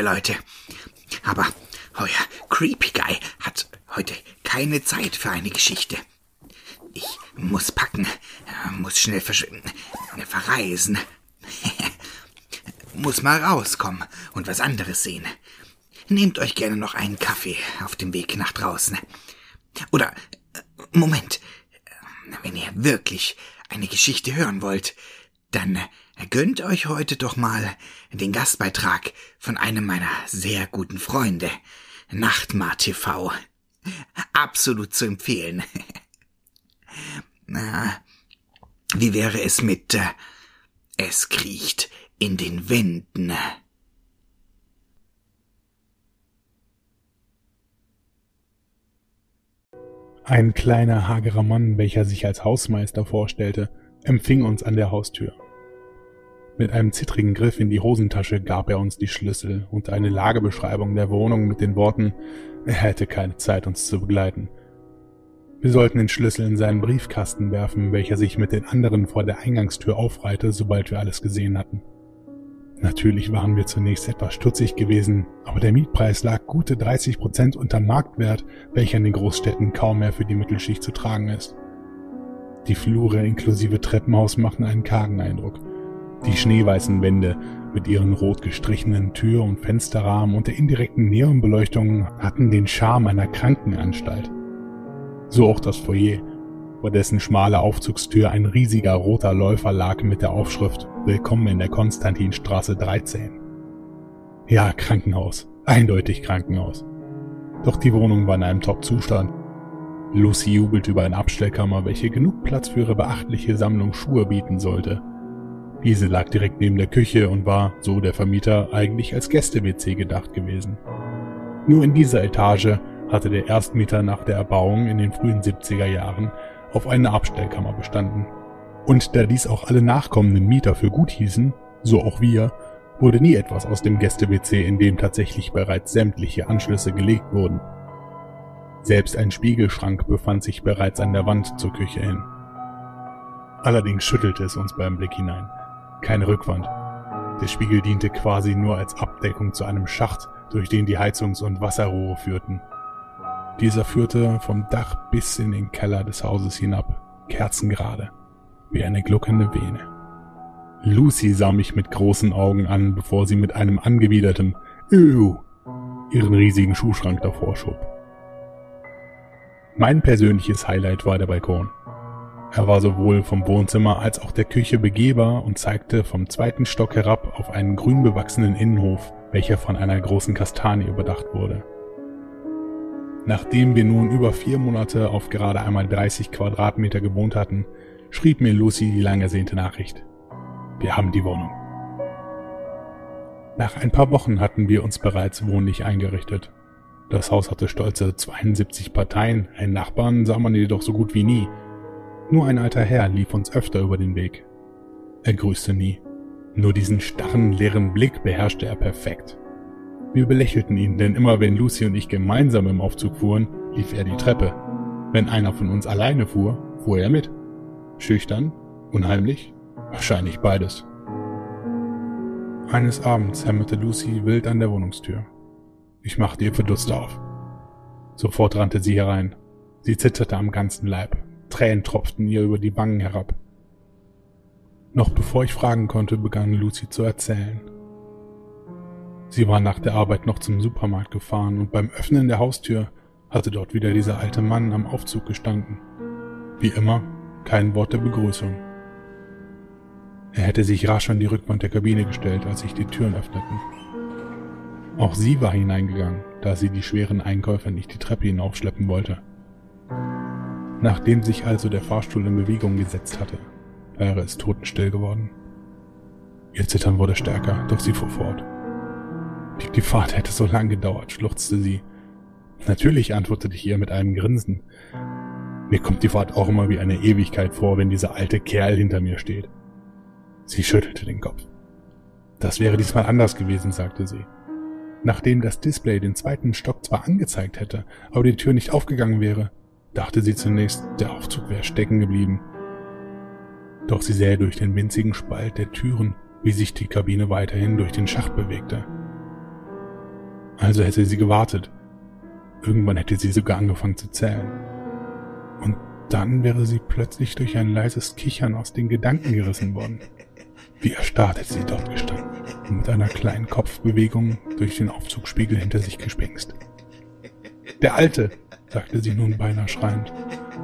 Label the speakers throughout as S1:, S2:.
S1: liebe Leute. Aber euer Creepy Guy hat heute keine Zeit für eine Geschichte. Ich muss packen, muss schnell versch verreisen. muss mal rauskommen und was anderes sehen. Nehmt euch gerne noch einen Kaffee auf dem Weg nach draußen. Oder, Moment, wenn ihr wirklich eine Geschichte hören wollt, dann gönnt euch heute doch mal den Gastbeitrag von einem meiner sehr guten Freunde, Nachtmar TV. Absolut zu empfehlen. Na, wie wäre es mit äh, Es kriecht in den Wänden?
S2: Ein kleiner, hagerer Mann, welcher sich als Hausmeister vorstellte, empfing uns an der Haustür. Mit einem zittrigen Griff in die Hosentasche gab er uns die Schlüssel und eine Lagebeschreibung der Wohnung mit den Worten, er hätte keine Zeit, uns zu begleiten. Wir sollten den Schlüssel in seinen Briefkasten werfen, welcher sich mit den anderen vor der Eingangstür aufreihte, sobald wir alles gesehen hatten. Natürlich waren wir zunächst etwas stutzig gewesen, aber der Mietpreis lag gute 30 Prozent unter Marktwert, welcher in den Großstädten kaum mehr für die Mittelschicht zu tragen ist. Die Flure inklusive Treppenhaus machten einen kargen Eindruck. Die schneeweißen Wände mit ihren rot gestrichenen Tür- und Fensterrahmen und der indirekten Neonbeleuchtung hatten den Charme einer Krankenanstalt. So auch das Foyer, vor dessen schmale Aufzugstür ein riesiger roter Läufer lag mit der Aufschrift Willkommen in der Konstantinstraße 13. Ja, Krankenhaus. Eindeutig Krankenhaus. Doch die Wohnung war in einem Top-Zustand. Lucy jubelt über eine Abstellkammer, welche genug Platz für ihre beachtliche Sammlung Schuhe bieten sollte. Diese lag direkt neben der Küche und war, so der Vermieter, eigentlich als Gäste-WC gedacht gewesen. Nur in dieser Etage hatte der Erstmieter nach der Erbauung in den frühen 70er Jahren auf eine Abstellkammer bestanden. Und da dies auch alle nachkommenden Mieter für gut hießen, so auch wir, wurde nie etwas aus dem Gäste-WC, in dem tatsächlich bereits sämtliche Anschlüsse gelegt wurden. Selbst ein Spiegelschrank befand sich bereits an der Wand zur Küche hin. Allerdings schüttelte es uns beim Blick hinein. Keine Rückwand. Der Spiegel diente quasi nur als Abdeckung zu einem Schacht, durch den die Heizungs- und Wasserrohre führten. Dieser führte vom Dach bis in den Keller des Hauses hinab, kerzengerade, wie eine gluckernde Vene. Lucy sah mich mit großen Augen an, bevor sie mit einem angewiderten Ew ihren riesigen Schuhschrank davor schob. Mein persönliches Highlight war der Balkon. Er war sowohl vom Wohnzimmer als auch der Küche begehbar und zeigte vom zweiten Stock herab auf einen grün bewachsenen Innenhof, welcher von einer großen Kastanie überdacht wurde. Nachdem wir nun über vier Monate auf gerade einmal 30 Quadratmeter gewohnt hatten, schrieb mir Lucy die lang ersehnte Nachricht. Wir haben die Wohnung. Nach ein paar Wochen hatten wir uns bereits wohnlich eingerichtet. Das Haus hatte stolze 72 Parteien, einen Nachbarn sah man jedoch so gut wie nie. Nur ein alter Herr lief uns öfter über den Weg. Er grüßte nie. Nur diesen starren, leeren Blick beherrschte er perfekt. Wir belächelten ihn, denn immer wenn Lucy und ich gemeinsam im Aufzug fuhren, lief er die Treppe. Wenn einer von uns alleine fuhr, fuhr er mit. Schüchtern? Unheimlich? Wahrscheinlich beides. Eines Abends hämmerte Lucy wild an der Wohnungstür. Ich machte ihr verdutzt auf. Sofort rannte sie herein. Sie zitterte am ganzen Leib. Tränen tropften ihr über die Wangen herab. Noch bevor ich fragen konnte, begann Lucy zu erzählen. Sie war nach der Arbeit noch zum Supermarkt gefahren und beim Öffnen der Haustür hatte dort wieder dieser alte Mann am Aufzug gestanden. Wie immer, kein Wort der Begrüßung. Er hätte sich rasch an die Rückwand der Kabine gestellt, als sich die Türen öffneten. Auch sie war hineingegangen, da sie die schweren Einkäufe nicht die Treppe hinaufschleppen wollte. Nachdem sich also der Fahrstuhl in Bewegung gesetzt hatte, wäre es totenstill geworden. Ihr Zittern wurde stärker, doch sie fuhr fort. Die Fahrt hätte so lang gedauert, schluchzte sie. Natürlich, antwortete ich ihr mit einem Grinsen. Mir kommt die Fahrt auch immer wie eine Ewigkeit vor, wenn dieser alte Kerl hinter mir steht. Sie schüttelte den Kopf. Das wäre diesmal anders gewesen, sagte sie. Nachdem das Display den zweiten Stock zwar angezeigt hätte, aber die Tür nicht aufgegangen wäre, dachte sie zunächst, der Aufzug wäre stecken geblieben. Doch sie sähe durch den winzigen Spalt der Türen, wie sich die Kabine weiterhin durch den Schacht bewegte. Also hätte sie gewartet. Irgendwann hätte sie sogar angefangen zu zählen. Und dann wäre sie plötzlich durch ein leises Kichern aus den Gedanken gerissen worden. Wie erstarrt hätte sie dort gestanden und mit einer kleinen Kopfbewegung durch den Aufzugspiegel hinter sich gespingst. Der Alte, sagte sie nun beinahe schreiend,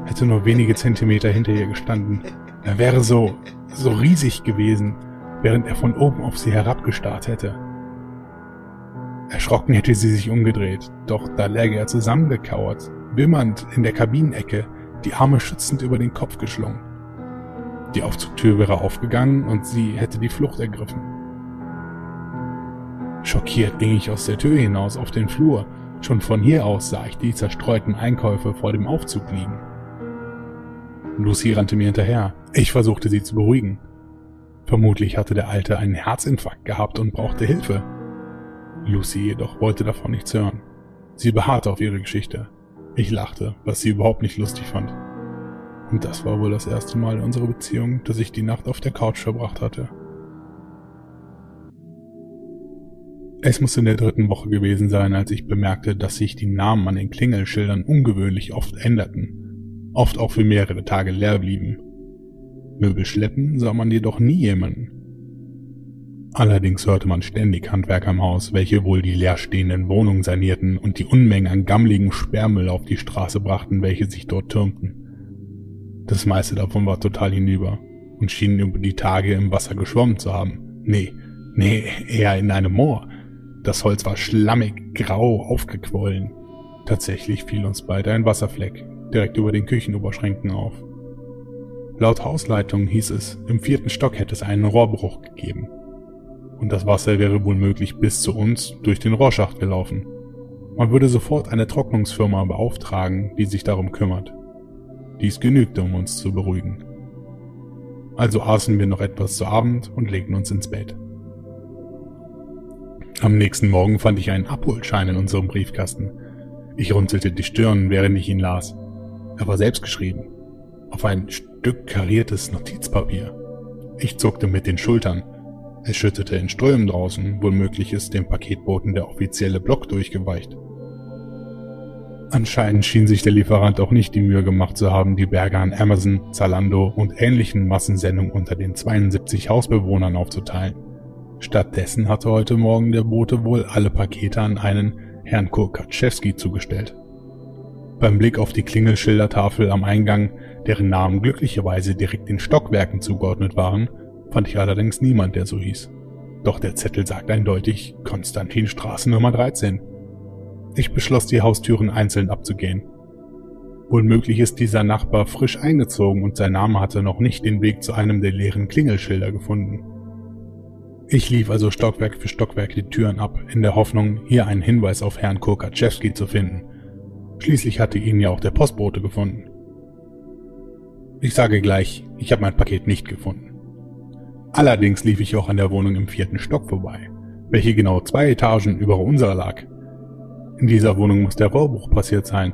S2: hätte nur wenige Zentimeter hinter ihr gestanden. Er wäre so, so riesig gewesen, während er von oben auf sie herabgestarrt hätte. Erschrocken hätte sie sich umgedreht, doch da läge er zusammengekauert, wimmernd in der Kabinenecke, die Arme schützend über den Kopf geschlungen. Die Aufzugtür wäre aufgegangen und sie hätte die Flucht ergriffen. Schockiert ging ich aus der Tür hinaus auf den Flur. Schon von hier aus sah ich die zerstreuten Einkäufe vor dem Aufzug liegen. Lucy rannte mir hinterher. Ich versuchte sie zu beruhigen. Vermutlich hatte der Alte einen Herzinfarkt gehabt und brauchte Hilfe. Lucy jedoch wollte davon nichts hören. Sie beharrte auf ihre Geschichte. Ich lachte, was sie überhaupt nicht lustig fand. Und das war wohl das erste Mal in unserer Beziehung, dass ich die Nacht auf der Couch verbracht hatte. Es muss in der dritten Woche gewesen sein, als ich bemerkte, dass sich die Namen an den Klingelschildern ungewöhnlich oft änderten, oft auch für mehrere Tage leer blieben. Möbel schleppen sah man jedoch nie jemanden. Allerdings hörte man ständig Handwerker im Haus, welche wohl die leerstehenden Wohnungen sanierten und die Unmengen an gammligem Sperrmüll auf die Straße brachten, welche sich dort türmten. Das meiste davon war total hinüber und schienen über die Tage im Wasser geschwommen zu haben. Nee, nee, eher in einem Moor. Das Holz war schlammig, grau, aufgequollen. Tatsächlich fiel uns bald ein Wasserfleck direkt über den Küchenoberschränken auf. Laut Hausleitung hieß es, im vierten Stock hätte es einen Rohrbruch gegeben und das Wasser wäre wohl möglich bis zu uns durch den Rohrschacht gelaufen. Man würde sofort eine Trocknungsfirma beauftragen, die sich darum kümmert. Dies genügte, um uns zu beruhigen. Also aßen wir noch etwas zu Abend und legten uns ins Bett. Am nächsten Morgen fand ich einen Abholschein in unserem Briefkasten. Ich runzelte die Stirn, während ich ihn las. Er war selbst geschrieben. Auf ein Stück kariertes Notizpapier. Ich zuckte mit den Schultern es schüttete in Strömen draußen, womöglich ist dem Paketboten der offizielle Block durchgeweicht. Anscheinend schien sich der Lieferant auch nicht die Mühe gemacht zu haben, die Berge an Amazon, Zalando und ähnlichen Massensendungen unter den 72 Hausbewohnern aufzuteilen. Stattdessen hatte heute Morgen der Bote wohl alle Pakete an einen Herrn Kurkatschewski zugestellt. Beim Blick auf die Klingelschildertafel am Eingang, deren Namen glücklicherweise direkt den Stockwerken zugeordnet waren, fand ich allerdings niemand, der so hieß. Doch der Zettel sagt eindeutig Konstantinstraße Nummer 13. Ich beschloss, die Haustüren einzeln abzugehen. Wohl möglich ist dieser Nachbar frisch eingezogen und sein Name hatte noch nicht den Weg zu einem der leeren Klingelschilder gefunden. Ich lief also Stockwerk für Stockwerk die Türen ab, in der Hoffnung, hier einen Hinweis auf Herrn Kurkatschewski zu finden. Schließlich hatte ihn ja auch der Postbote gefunden. Ich sage gleich, ich habe mein Paket nicht gefunden. Allerdings lief ich auch an der Wohnung im vierten Stock vorbei, welche genau zwei Etagen über unserer lag. In dieser Wohnung muss der Rohrbruch passiert sein,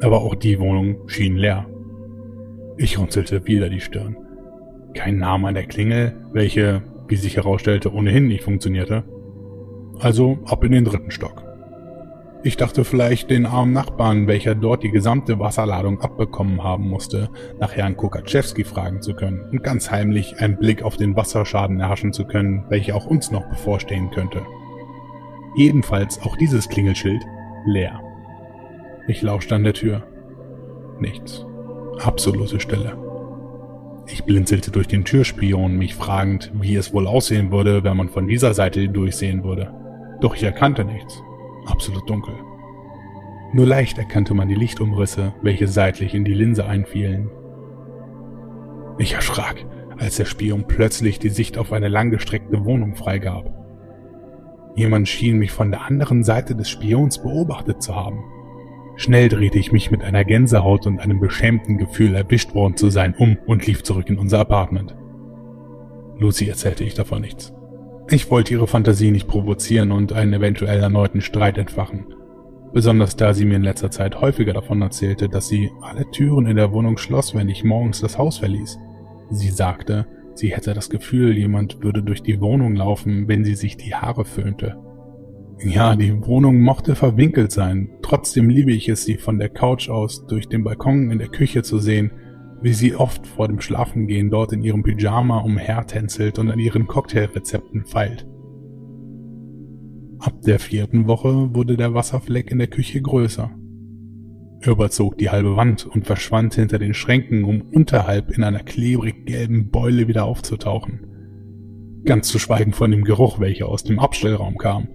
S2: aber auch die Wohnung schien leer. Ich runzelte wieder die Stirn. Kein Name an der Klingel, welche, wie sich herausstellte, ohnehin nicht funktionierte. Also ab in den dritten Stock. Ich dachte vielleicht den armen Nachbarn, welcher dort die gesamte Wasserladung abbekommen haben musste, nach Herrn Kokatschewski fragen zu können und ganz heimlich einen Blick auf den Wasserschaden erhaschen zu können, welcher auch uns noch bevorstehen könnte. Jedenfalls auch dieses Klingelschild leer. Ich lauschte an der Tür. Nichts. Absolute Stille. Ich blinzelte durch den Türspion, mich fragend, wie es wohl aussehen würde, wenn man von dieser Seite durchsehen würde. Doch ich erkannte nichts absolut dunkel. Nur leicht erkannte man die Lichtumrisse, welche seitlich in die Linse einfielen. Ich erschrak, als der Spion plötzlich die Sicht auf eine langgestreckte Wohnung freigab. Jemand schien mich von der anderen Seite des Spions beobachtet zu haben. Schnell drehte ich mich mit einer Gänsehaut und einem beschämten Gefühl, erwischt worden zu sein, um und lief zurück in unser Apartment. Lucy erzählte ich davon nichts. Ich wollte ihre Fantasie nicht provozieren und einen eventuell erneuten Streit entfachen. Besonders da sie mir in letzter Zeit häufiger davon erzählte, dass sie alle Türen in der Wohnung schloss, wenn ich morgens das Haus verließ. Sie sagte, sie hätte das Gefühl, jemand würde durch die Wohnung laufen, wenn sie sich die Haare föhnte. Ja, die Wohnung mochte verwinkelt sein, trotzdem liebe ich es, sie von der Couch aus durch den Balkon in der Küche zu sehen, wie sie oft vor dem Schlafengehen dort in ihrem Pyjama umhertänzelt und an ihren Cocktailrezepten feilt. Ab der vierten Woche wurde der Wasserfleck in der Küche größer. Er überzog die halbe Wand und verschwand hinter den Schränken, um unterhalb in einer klebrig gelben Beule wieder aufzutauchen. Ganz zu schweigen von dem Geruch, welcher aus dem Abstellraum kam.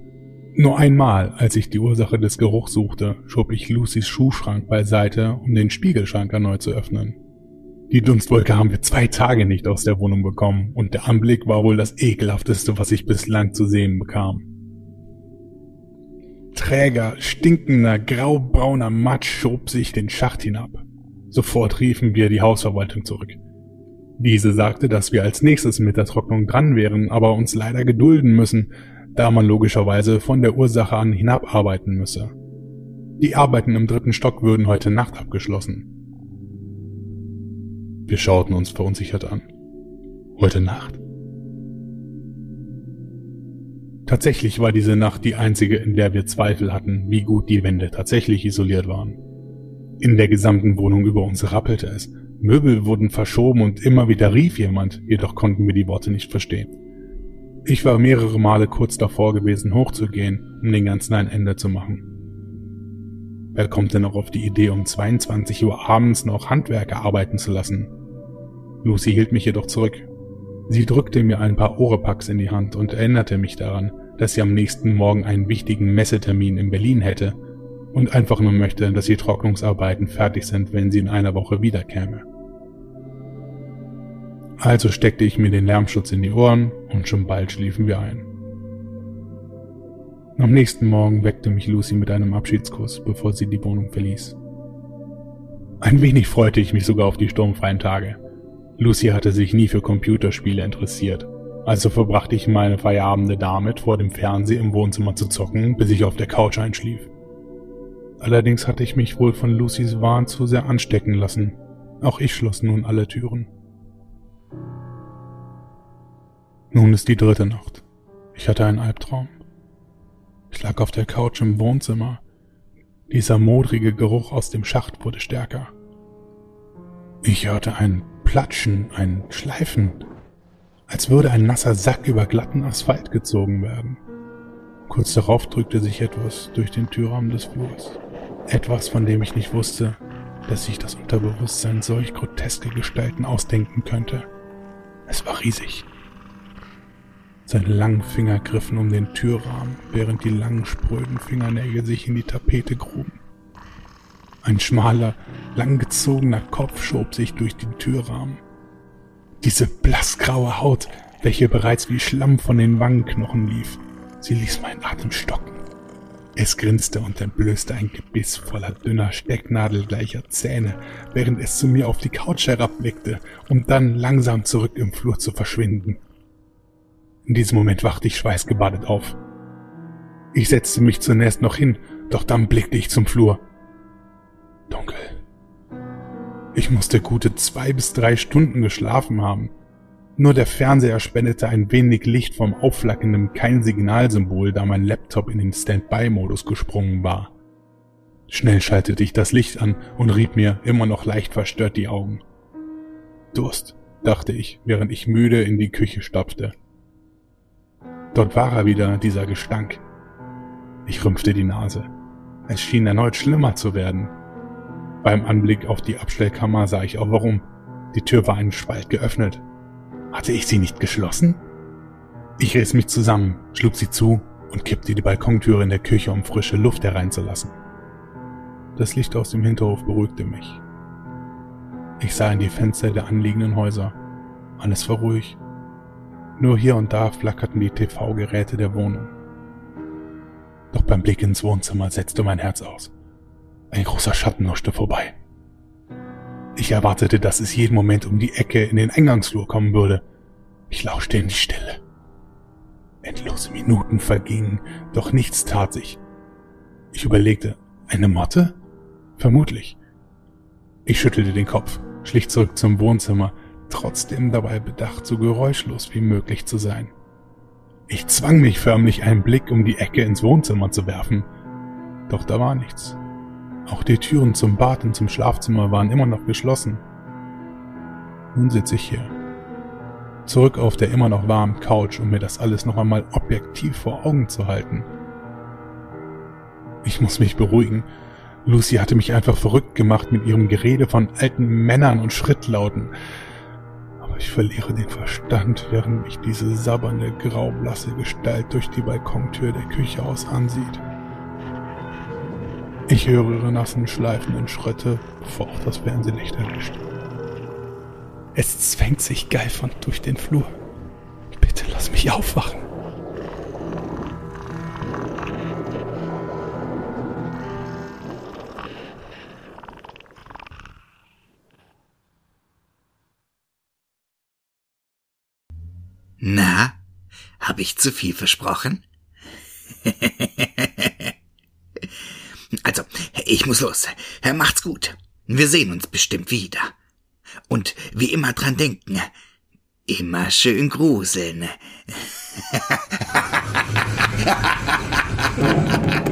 S2: Nur einmal, als ich die Ursache des Geruchs suchte, schob ich Lucys Schuhschrank beiseite, um den Spiegelschrank erneut zu öffnen. Die Dunstwolke haben wir zwei Tage nicht aus der Wohnung bekommen und der Anblick war wohl das ekelhafteste, was ich bislang zu sehen bekam. Träger, stinkender, graubrauner Matsch schob sich den Schacht hinab. Sofort riefen wir die Hausverwaltung zurück. Diese sagte, dass wir als nächstes mit der Trocknung dran wären, aber uns leider gedulden müssen, da man logischerweise von der Ursache an hinabarbeiten müsse. Die Arbeiten im dritten Stock würden heute Nacht abgeschlossen. Wir schauten uns verunsichert an. Heute Nacht? Tatsächlich war diese Nacht die einzige, in der wir Zweifel hatten, wie gut die Wände tatsächlich isoliert waren. In der gesamten Wohnung über uns rappelte es. Möbel wurden verschoben und immer wieder rief jemand, jedoch konnten wir die Worte nicht verstehen. Ich war mehrere Male kurz davor gewesen, hochzugehen, um den ganzen ein Ende zu machen. Wer kommt denn auch auf die Idee, um 22 Uhr abends noch Handwerker arbeiten zu lassen? Lucy hielt mich jedoch zurück. Sie drückte mir ein paar Orepacks in die Hand und erinnerte mich daran, dass sie am nächsten Morgen einen wichtigen Messetermin in Berlin hätte und einfach nur möchte, dass die Trocknungsarbeiten fertig sind, wenn sie in einer Woche wiederkäme. Also steckte ich mir den Lärmschutz in die Ohren und schon bald schliefen wir ein. Am nächsten Morgen weckte mich Lucy mit einem Abschiedskuss, bevor sie die Wohnung verließ. Ein wenig freute ich mich sogar auf die sturmfreien Tage. Lucy hatte sich nie für Computerspiele interessiert also verbrachte ich meine Feierabende damit, vor dem Fernseher im Wohnzimmer zu zocken, bis ich auf der Couch einschlief. Allerdings hatte ich mich wohl von Lucys Wahn zu sehr anstecken lassen. Auch ich schloss nun alle Türen. Nun ist die dritte Nacht. Ich hatte einen Albtraum. Ich lag auf der Couch im Wohnzimmer. Dieser modrige Geruch aus dem Schacht wurde stärker. Ich hörte ein Platschen, ein Schleifen, als würde ein nasser Sack über glatten Asphalt gezogen werden. Kurz darauf drückte sich etwas durch den Türrahmen des Flurs. Etwas, von dem ich nicht wusste, dass sich das Unterbewusstsein solch groteske Gestalten ausdenken könnte. Es war riesig. Seine langen Finger griffen um den Türrahmen, während die langen spröden Fingernägel sich in die Tapete gruben. Ein schmaler, langgezogener Kopf schob sich durch den Türrahmen. Diese blassgraue Haut, welche bereits wie Schlamm von den Wangenknochen lief, sie ließ meinen Atem stocken. Es grinste und entblößte ein Gebiss voller dünner, stecknadelgleicher Zähne, während es zu mir auf die Couch herabblickte, um dann langsam zurück im Flur zu verschwinden. In diesem Moment wachte ich schweißgebadet auf. Ich setzte mich zunächst noch hin, doch dann blickte ich zum Flur. Dunkel. Ich musste gute zwei bis drei Stunden geschlafen haben. Nur der Fernseher spendete ein wenig Licht vom aufflackernden Kein-Signalsymbol, da mein Laptop in den Standby-Modus gesprungen war. Schnell schaltete ich das Licht an und rieb mir immer noch leicht verstört die Augen. Durst, dachte ich, während ich müde in die Küche stapfte. Dort war er wieder, dieser Gestank. Ich rümpfte die Nase. Es schien erneut schlimmer zu werden. Beim Anblick auf die Abstellkammer sah ich auch warum. Die Tür war einen Spalt geöffnet. Hatte ich sie nicht geschlossen? Ich riss mich zusammen, schlug sie zu und kippte die Balkontüre in der Küche, um frische Luft hereinzulassen. Das Licht aus dem Hinterhof beruhigte mich. Ich sah in die Fenster der anliegenden Häuser. Alles war ruhig. Nur hier und da flackerten die TV-Geräte der Wohnung. Doch beim Blick ins Wohnzimmer setzte mein Herz aus. Ein großer Schatten huschte vorbei. Ich erwartete, dass es jeden Moment um die Ecke in den Eingangsflur kommen würde. Ich lauschte in die Stille. Endlose Minuten vergingen, doch nichts tat sich. Ich überlegte, eine Motte? Vermutlich. Ich schüttelte den Kopf, schlich zurück zum Wohnzimmer, trotzdem dabei bedacht, so geräuschlos wie möglich zu sein. Ich zwang mich förmlich, einen Blick um die Ecke ins Wohnzimmer zu werfen. Doch da war nichts. Auch die Türen zum Bad und zum Schlafzimmer waren immer noch geschlossen. Nun sitze ich hier. Zurück auf der immer noch warmen Couch, um mir das alles noch einmal objektiv vor Augen zu halten. Ich muss mich beruhigen. Lucy hatte mich einfach verrückt gemacht mit ihrem Gerede von alten Männern und Schrittlauten. Ich verliere den Verstand, während mich diese sabbernde, graublasse Gestalt durch die Balkontür der Küche aus ansieht. Ich höre ihre nassen, schleifenden Schritte, bevor auch das Fernsehlicht erlischt. Es zwängt sich geifernd durch den Flur. Bitte lass mich aufwachen.
S1: Na, habe ich zu viel versprochen? also, ich muss los. Macht's gut. Wir sehen uns bestimmt wieder. Und wie immer dran denken, immer schön gruseln.